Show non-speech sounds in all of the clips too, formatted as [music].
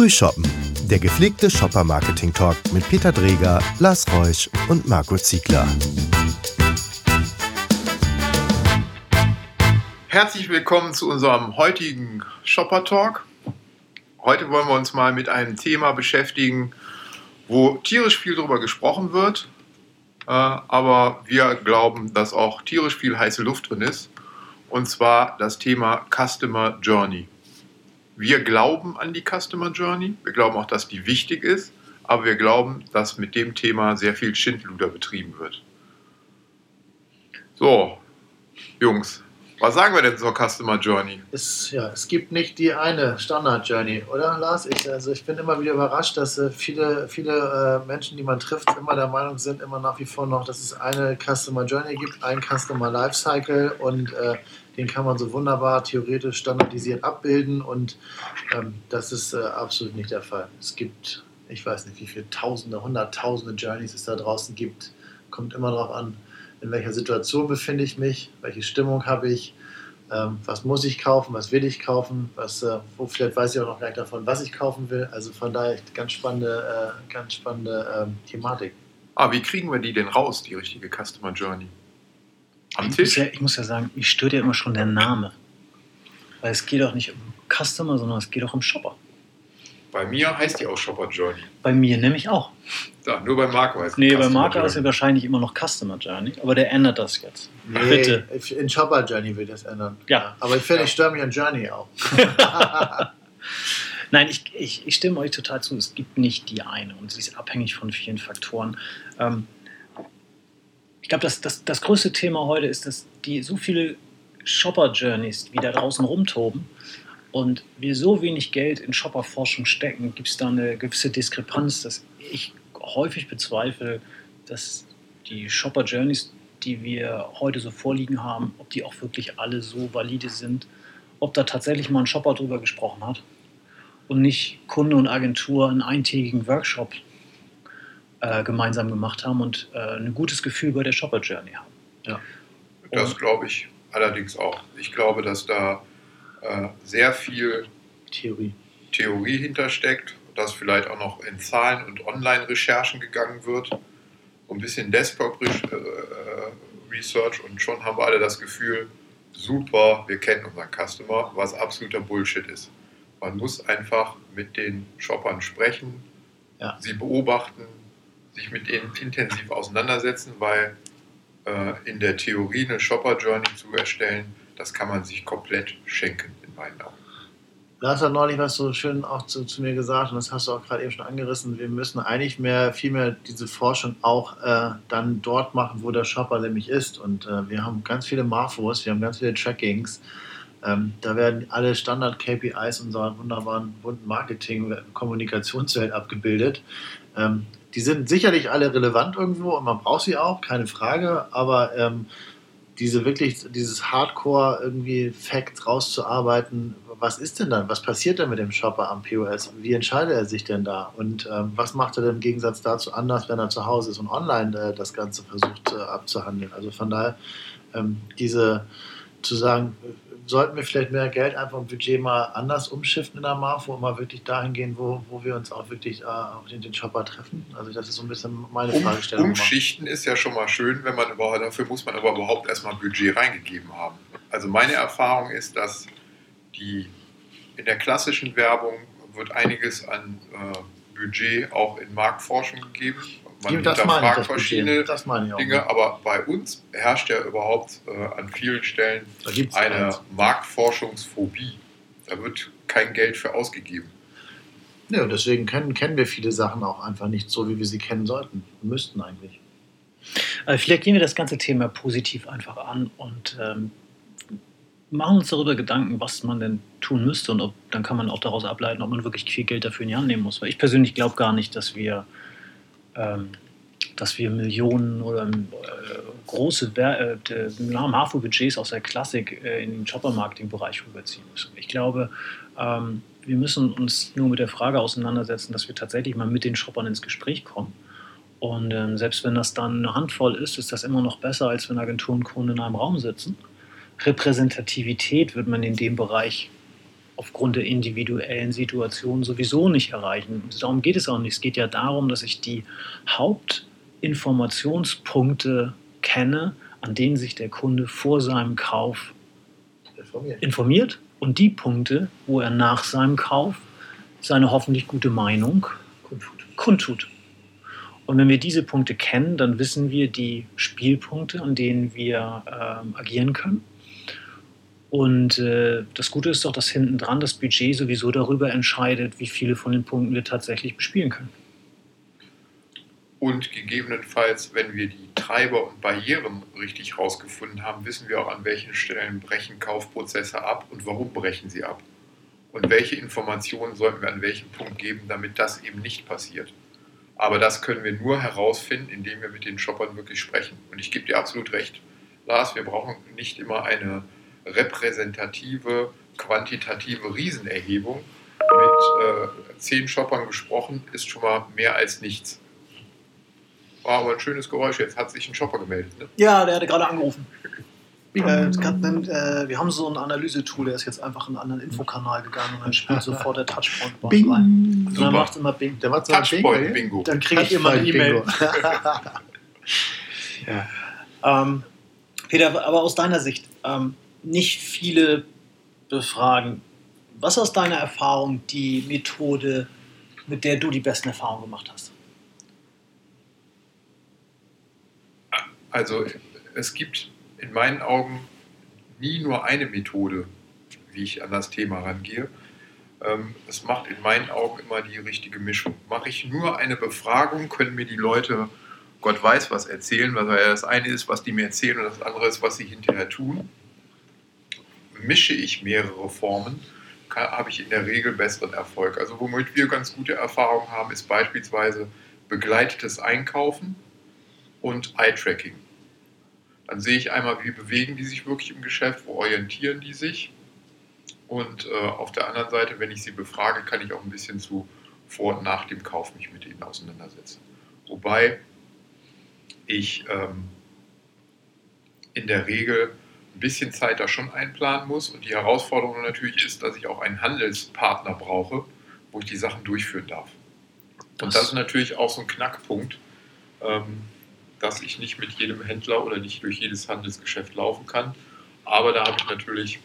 Frühshoppen, der gepflegte Shopper-Marketing-Talk mit Peter Dreger, Lars Reusch und Marco Ziegler. Herzlich willkommen zu unserem heutigen Shopper-Talk. Heute wollen wir uns mal mit einem Thema beschäftigen, wo tierisch viel darüber gesprochen wird, äh, aber wir glauben, dass auch tierisch viel heiße Luft drin ist, und zwar das Thema Customer Journey. Wir glauben an die Customer Journey. Wir glauben auch, dass die wichtig ist. Aber wir glauben, dass mit dem Thema sehr viel Schindluder betrieben wird. So, Jungs, was sagen wir denn zur Customer Journey? Es, ja, es gibt nicht die eine Standard Journey, oder Lars? Ich, also ich bin immer wieder überrascht, dass äh, viele, viele äh, Menschen, die man trifft, immer der Meinung sind, immer nach wie vor noch, dass es eine Customer Journey gibt, ein Customer Lifecycle und äh, den kann man so wunderbar theoretisch standardisiert abbilden und ähm, das ist äh, absolut nicht der Fall. Es gibt, ich weiß nicht, wie viele Tausende, Hunderttausende Journeys es da draußen gibt. Kommt immer darauf an, in welcher Situation befinde ich mich, welche Stimmung habe ich, ähm, was muss ich kaufen, was will ich kaufen, was, äh, wo vielleicht weiß ich auch noch gar nicht davon, was ich kaufen will. Also von daher ganz spannende, äh, ganz spannende ähm, Thematik. Ah, wie kriegen wir die denn raus, die richtige Customer Journey? Am ich Tisch? Muss ja, ich muss ja sagen, mich stört ja immer schon der Name. Weil es geht auch nicht um Customer, sondern es geht auch um Shopper. Bei mir heißt die auch Shopper Journey. Bei mir nämlich auch. Ja, nur bei Marco heißt Nee, bei Marco ist ja wahrscheinlich immer noch Customer Journey, aber der ändert das jetzt. Nee, Bitte. In Shopper Journey will das ändern. Ja. Aber ich finde, ja. ich störe mich an Journey auch. [laughs] [laughs] Nein, ich, ich, ich, stimme euch total zu. Es gibt nicht die eine und sie ist abhängig von vielen Faktoren. Ähm, ich glaube, das, das, das größte Thema heute ist, dass die so viele Shopper-Journeys, wieder draußen rumtoben und wir so wenig Geld in Shopper-Forschung stecken, gibt es da eine gewisse Diskrepanz, dass ich häufig bezweifle, dass die Shopper-Journeys, die wir heute so vorliegen haben, ob die auch wirklich alle so valide sind, ob da tatsächlich mal ein Shopper drüber gesprochen hat und nicht Kunde und Agentur einen eintägigen Workshop äh, gemeinsam gemacht haben und äh, ein gutes Gefühl bei der Shopper Journey haben. Ja. Das glaube ich allerdings auch. Ich glaube, dass da äh, sehr viel Theorie. Theorie hintersteckt, dass vielleicht auch noch in Zahlen und Online-Recherchen gegangen wird. Ein bisschen Desktop äh, Research und schon haben wir alle das Gefühl, super, wir kennen unseren Customer, was absoluter Bullshit ist. Man muss einfach mit den Shoppern sprechen, ja. sie beobachten, sich mit denen intensiv auseinandersetzen, weil äh, in der Theorie eine Shopper Journey zu erstellen, das kann man sich komplett schenken in meinen Augen. Lars hat neulich was so schön auch zu, zu, mir gesagt und das hast du auch gerade eben schon angerissen. Wir müssen eigentlich mehr, viel diese Forschung auch äh, dann dort machen, wo der Shopper nämlich ist. Und äh, wir haben ganz viele Marfos, wir haben ganz viele Trackings. Ähm, da werden alle Standard-KPIs unserer wunderbaren bunten Marketing-Kommunikationswelt abgebildet. Ähm, die sind sicherlich alle relevant irgendwo und man braucht sie auch, keine Frage, aber ähm, diese wirklich, dieses Hardcore irgendwie Fact rauszuarbeiten, was ist denn dann? Was passiert denn mit dem Shopper am POS? Wie entscheidet er sich denn da? Und ähm, was macht er denn im Gegensatz dazu anders, wenn er zu Hause ist und online äh, das Ganze versucht äh, abzuhandeln? Also von daher, ähm, diese zu sagen, sollten wir vielleicht mehr Geld einfach im Budget mal anders umschiften in der Marfo und mal wirklich dahin gehen, wo, wo wir uns auch wirklich äh, auf den, den Shopper treffen? Also das ist so ein bisschen meine um, Fragestellung. Umschichten ist ja schon mal schön, wenn man überhaupt, dafür muss man aber überhaupt erstmal Budget reingegeben haben. Also meine Erfahrung ist, dass die in der klassischen Werbung wird einiges an äh, Budget auch in Marktforschung gegeben man das hinterfragt das verschiedene Dinge, aber bei uns herrscht ja überhaupt äh, an vielen Stellen eine eins. Marktforschungsphobie. Da wird kein Geld für ausgegeben. Ja, und deswegen kennen, kennen wir viele Sachen auch einfach nicht so, wie wir sie kennen sollten. Wir müssten eigentlich. Also vielleicht gehen wir das ganze Thema positiv einfach an und ähm, machen uns darüber Gedanken, was man denn tun müsste und ob, dann kann man auch daraus ableiten, ob man wirklich viel Geld dafür in die Hand nehmen muss. Weil ich persönlich glaube gar nicht, dass wir ähm, dass wir Millionen oder äh, große äh, HAFO-Budgets aus der Klassik äh, in den Shopper-Marketing-Bereich rüberziehen müssen. Ich glaube, ähm, wir müssen uns nur mit der Frage auseinandersetzen, dass wir tatsächlich mal mit den Shoppern ins Gespräch kommen. Und ähm, selbst wenn das dann eine Handvoll ist, ist das immer noch besser, als wenn Agenturen und Kunden in einem Raum sitzen. Repräsentativität wird man in dem Bereich aufgrund der individuellen Situation sowieso nicht erreichen. Darum geht es auch nicht. Es geht ja darum, dass ich die Hauptinformationspunkte kenne, an denen sich der Kunde vor seinem Kauf informiert. informiert und die Punkte, wo er nach seinem Kauf seine hoffentlich gute Meinung kundtut. kundtut. Und wenn wir diese Punkte kennen, dann wissen wir die Spielpunkte, an denen wir äh, agieren können. Und äh, das Gute ist doch, dass hinten dran das Budget sowieso darüber entscheidet, wie viele von den Punkten wir tatsächlich bespielen können. Und gegebenenfalls, wenn wir die Treiber und Barrieren richtig rausgefunden haben, wissen wir auch, an welchen Stellen brechen Kaufprozesse ab und warum brechen sie ab. Und welche Informationen sollten wir an welchem Punkt geben, damit das eben nicht passiert. Aber das können wir nur herausfinden, indem wir mit den Shoppern wirklich sprechen. Und ich gebe dir absolut recht, Lars, wir brauchen nicht immer eine repräsentative, quantitative Riesenerhebung. Mit äh, zehn Shoppern gesprochen ist schon mal mehr als nichts. War aber ein schönes Geräusch. Jetzt hat sich ein Shopper gemeldet. Ne? Ja, der hatte gerade angerufen. Äh, kann, äh, wir haben so ein Analysetool, der ist jetzt einfach in einen anderen Infokanal gegangen und dann spielt sofort der Touchpoint Bing. rein. Und dann macht es immer Bing. Der macht so Touchpoint Bing, Bingo. Dann kriege ich immer eine E-Mail. [laughs] ja. ähm, Peter, aber aus deiner Sicht, ähm, nicht viele befragen. Was ist aus deiner Erfahrung die Methode, mit der du die besten Erfahrungen gemacht hast? Also es gibt in meinen Augen nie nur eine Methode, wie ich an das Thema rangehe. Ähm, es macht in meinen Augen immer die richtige Mischung. Mache ich nur eine Befragung, können mir die Leute Gott weiß was erzählen, weil das eine ist, was die mir erzählen und das andere ist, was sie hinterher tun mische ich mehrere Formen, habe ich in der Regel besseren Erfolg. Also womit wir ganz gute Erfahrungen haben, ist beispielsweise begleitetes Einkaufen und Eye-Tracking. Dann sehe ich einmal, wie bewegen die sich wirklich im Geschäft, wo orientieren die sich. Und äh, auf der anderen Seite, wenn ich sie befrage, kann ich auch ein bisschen zu vor und nach dem Kauf mich mit ihnen auseinandersetzen. Wobei ich ähm, in der Regel ein bisschen Zeit da schon einplanen muss. Und die Herausforderung natürlich ist, dass ich auch einen Handelspartner brauche, wo ich die Sachen durchführen darf. Und das ist natürlich auch so ein Knackpunkt, ähm, dass ich nicht mit jedem Händler oder nicht durch jedes Handelsgeschäft laufen kann. Aber da habe ich natürlich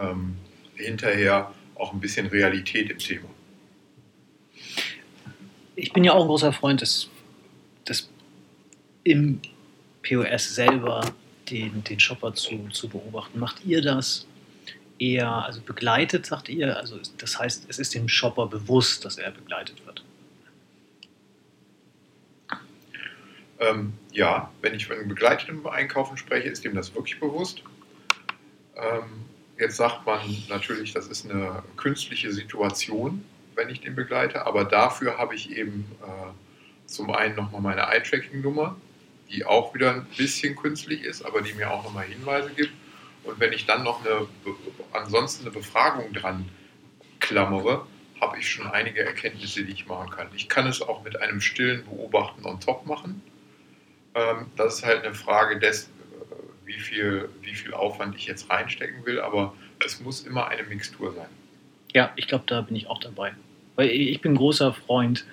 ähm, hinterher auch ein bisschen Realität im Thema. Ich bin ja auch ein großer Freund des, des im POS selber den, den Shopper zu, zu beobachten. Macht ihr das eher, also begleitet, sagt ihr? Also das heißt, es ist dem Shopper bewusst, dass er begleitet wird. Ähm, ja, wenn ich von einem begleiteten Einkaufen spreche, ist ihm das wirklich bewusst. Ähm, jetzt sagt man natürlich, das ist eine künstliche Situation, wenn ich den begleite, aber dafür habe ich eben äh, zum einen nochmal meine Eye-Tracking-Nummer, die auch wieder ein bisschen künstlich ist, aber die mir auch nochmal Hinweise gibt. Und wenn ich dann noch eine, ansonsten eine Befragung dran klammere, habe ich schon einige Erkenntnisse, die ich machen kann. Ich kann es auch mit einem stillen Beobachten on top machen. Ähm, das ist halt eine Frage des, äh, wie viel, wie viel Aufwand ich jetzt reinstecken will, aber es muss immer eine Mixtur sein. Ja, ich glaube, da bin ich auch dabei. Weil ich bin großer Freund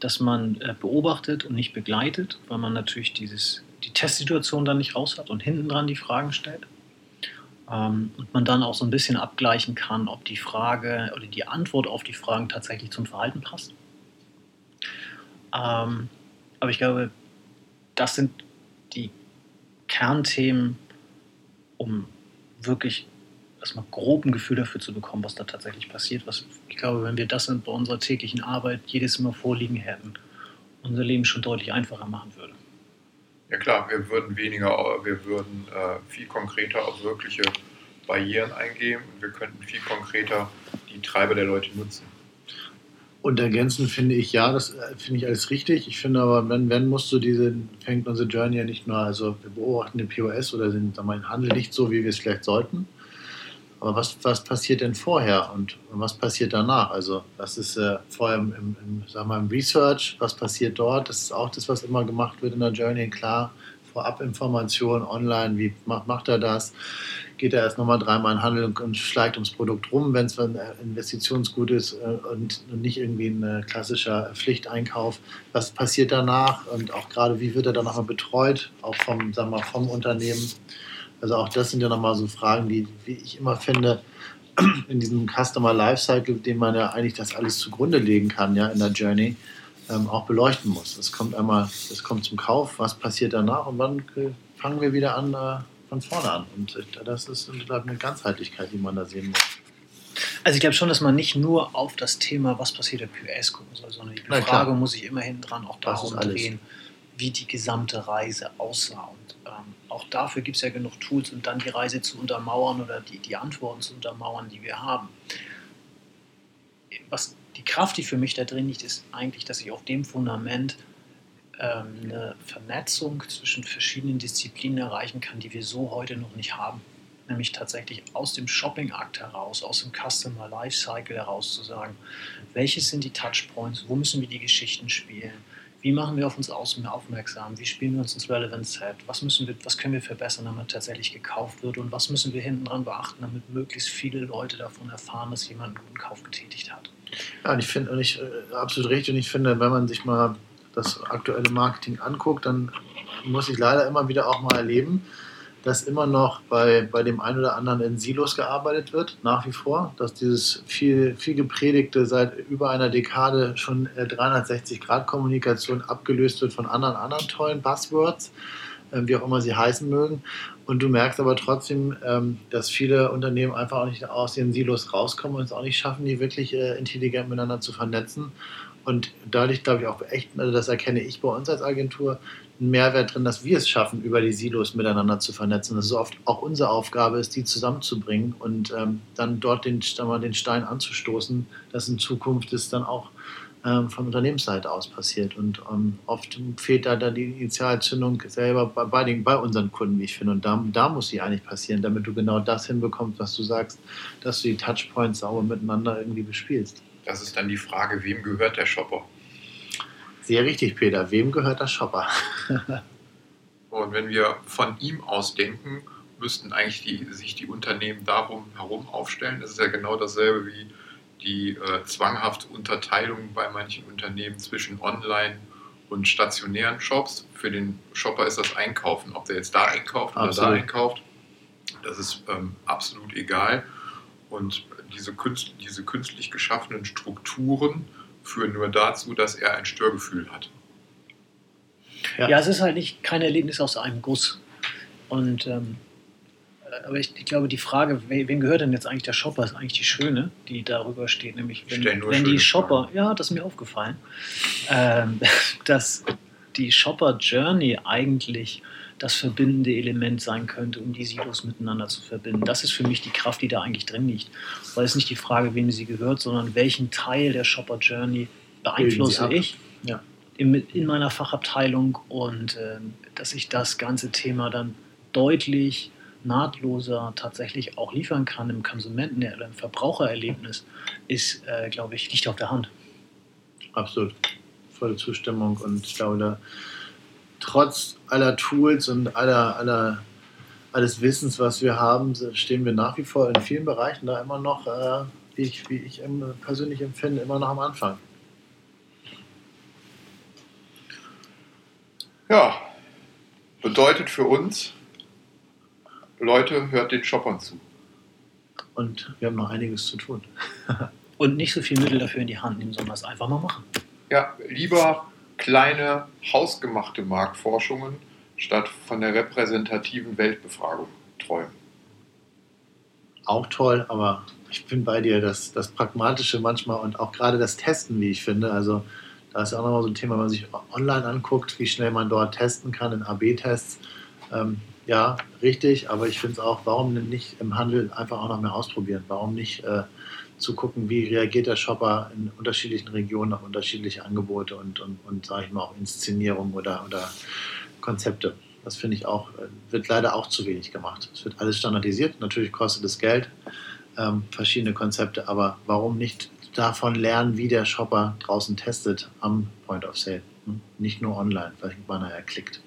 dass man äh, beobachtet und nicht begleitet, weil man natürlich dieses, die Testsituation dann nicht raus hat und hinten dran die Fragen stellt. Ähm, und man dann auch so ein bisschen abgleichen kann, ob die Frage oder die Antwort auf die Fragen tatsächlich zum Verhalten passt. Ähm, aber ich glaube, das sind die Kernthemen, um wirklich erstmal grob ein Gefühl dafür zu bekommen, was da tatsächlich passiert. Was, ich glaube, wenn wir das bei unserer täglichen Arbeit jedes Mal vorliegen hätten, unser Leben schon deutlich einfacher machen würde. Ja klar, wir würden weniger, wir würden äh, viel konkreter auf wirkliche Barrieren eingehen und wir könnten viel konkreter die Treiber der Leute nutzen. Und ergänzend finde ich, ja, das äh, finde ich alles richtig. Ich finde aber, wenn, wenn musst du diese, fängt unsere Journey ja nicht nur, also wir beobachten den POS oder den, den Handel nicht so, wie wir es vielleicht sollten, aber was, was passiert denn vorher und was passiert danach? Also, was ist äh, vorher im, im, im, sagen wir, im Research, was passiert dort? Das ist auch das, was immer gemacht wird in der Journey. Klar, Vorabinformationen online, wie macht, macht er das? Geht er erst nochmal dreimal in Handel und, und schleicht ums Produkt rum, wenn es ein Investitionsgut ist äh, und, und nicht irgendwie ein klassischer Pflichteinkauf? Was passiert danach und auch gerade, wie wird er dann nochmal betreut, auch vom, sagen wir, vom Unternehmen? Also auch das sind ja nochmal so Fragen, die, wie ich immer finde, [clears throat] in diesem Customer Lifecycle, dem man ja eigentlich das alles zugrunde legen kann, ja, in der Journey, ähm, auch beleuchten muss. Es kommt einmal, es kommt zum Kauf, was passiert danach und wann fangen wir wieder an, äh, von vorne an. Und äh, das ist glaube eine Ganzheitlichkeit, die man da sehen muss. Also ich glaube schon, dass man nicht nur auf das Thema, was passiert im QS gucken soll, sondern die Frage muss sich immer hinten dran auch darum drehen, wie die gesamte Reise aussah. Und ähm, auch dafür gibt es ja genug Tools, um dann die Reise zu untermauern oder die, die Antworten zu untermauern, die wir haben. Was die Kraft, die für mich da drin liegt, ist eigentlich, dass ich auf dem Fundament ähm, eine Vernetzung zwischen verschiedenen Disziplinen erreichen kann, die wir so heute noch nicht haben. Nämlich tatsächlich aus dem Shopping-Akt heraus, aus dem Customer Lifecycle heraus zu sagen, welches sind die Touchpoints, wo müssen wir die Geschichten spielen, wie machen wir auf uns aufmerksam? Wie spielen wir uns ins Relevant Set? Was, müssen wir, was können wir verbessern, damit tatsächlich gekauft wird? Und was müssen wir hinten dran beachten, damit möglichst viele Leute davon erfahren, dass jemand einen guten Kauf getätigt hat? Ja, und ich finde, und äh, absolut richtig, und ich finde, wenn man sich mal das aktuelle Marketing anguckt, dann muss ich leider immer wieder auch mal erleben, dass immer noch bei, bei dem einen oder anderen in Silos gearbeitet wird, nach wie vor, dass dieses viel, viel gepredigte seit über einer Dekade schon 360-Grad-Kommunikation abgelöst wird von anderen, anderen tollen Buzzwords, äh, wie auch immer sie heißen mögen. Und du merkst aber trotzdem, ähm, dass viele Unternehmen einfach auch nicht aus ihren Silos rauskommen und es auch nicht schaffen, die wirklich äh, intelligent miteinander zu vernetzen. Und dadurch glaube ich auch echt, also das erkenne ich bei uns als Agentur, einen Mehrwert drin, dass wir es schaffen, über die Silos miteinander zu vernetzen. Dass es oft auch unsere Aufgabe ist, die zusammenzubringen und ähm, dann dort den, dann den Stein anzustoßen, dass in Zukunft es dann auch ähm, von Unternehmensseite aus passiert. Und ähm, oft fehlt da dann die Initialzündung selber bei, bei, den, bei unseren Kunden, wie ich finde. Und da, da muss sie eigentlich passieren, damit du genau das hinbekommst, was du sagst, dass du die Touchpoints sauber miteinander irgendwie bespielst. Das ist dann die Frage, wem gehört der Shopper? Sehr richtig, Peter. Wem gehört der Shopper? [laughs] Und wenn wir von ihm aus denken, müssten eigentlich die, sich die Unternehmen darum herum aufstellen. Das ist ja genau dasselbe wie die äh, zwanghafte Unterteilung bei manchen Unternehmen zwischen Online- und stationären Shops. Für den Shopper ist das Einkaufen. Ob der jetzt da einkauft oder absolut. da einkauft, das ist ähm, absolut egal. Und diese, künst, diese künstlich geschaffenen Strukturen führen nur dazu, dass er ein Störgefühl hat. Ja, ja es ist halt nicht kein Erlebnis aus einem Guss. Und ähm, äh, aber ich, ich, glaube, die Frage, wem gehört denn jetzt eigentlich der Shopper, ist eigentlich die schöne, die darüber steht. Nämlich, wenn, wenn die Shopper, Fragen. ja, das ist mir aufgefallen, ähm, [laughs] dass die Shopper Journey eigentlich das verbindende Element sein könnte, um die Silos miteinander zu verbinden. Das ist für mich die Kraft, die da eigentlich drin liegt. Weil es nicht die Frage, wem sie gehört, sondern welchen Teil der Shopper Journey beeinflusse ich ja. in, in, meiner Fachabteilung und äh, dass ich das ganze Thema dann deutlich nahtloser tatsächlich auch liefern kann im Konsumenten- oder im Verbrauchererlebnis, ist, äh, glaube ich, liegt auf der Hand. Absolut. Volle Zustimmung und ich glaube, da trotz aller Tools und aller, aller, alles Wissens, was wir haben, stehen wir nach wie vor in vielen Bereichen da immer noch, äh, wie ich, wie ich persönlich empfinde, immer noch am Anfang. Ja, bedeutet für uns, Leute, hört den Shoppern zu. Und wir haben noch einiges zu tun. [laughs] Und nicht so viel Mittel dafür in die Hand nehmen, sondern es einfach mal machen. Ja, lieber kleine hausgemachte Marktforschungen statt von der repräsentativen Weltbefragung träumen. Auch toll, aber ich bin bei dir, das, das Pragmatische manchmal und auch gerade das Testen, wie ich finde. Also da ist ja auch nochmal so ein Thema, wenn man sich online anguckt, wie schnell man dort testen kann in AB-Tests. Ähm, ja, richtig, aber ich finde es auch, warum nicht im Handel einfach auch noch mehr ausprobieren? Warum nicht äh, zu gucken, wie reagiert der Shopper in unterschiedlichen Regionen auf unterschiedliche Angebote und, und, und sage ich mal, auch Inszenierung oder, oder Konzepte. Das finde ich auch, äh, wird leider auch zu wenig gemacht. Es wird alles standardisiert, natürlich kostet es Geld, ähm, verschiedene Konzepte, aber warum nicht davon lernen, wie der Shopper draußen testet am Point of Sale? Hm? Nicht nur online, weil man er klickt.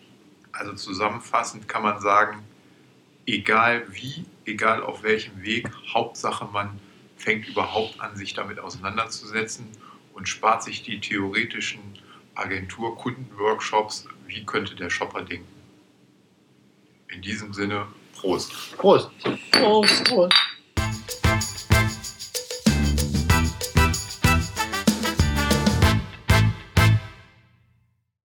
Also zusammenfassend kann man sagen, egal wie, egal auf welchem Weg, Hauptsache man fängt überhaupt an, sich damit auseinanderzusetzen und spart sich die theoretischen Agentur-Kunden-Workshops, wie könnte der Shopper denken. In diesem Sinne, Prost. Prost. Prost. Prost.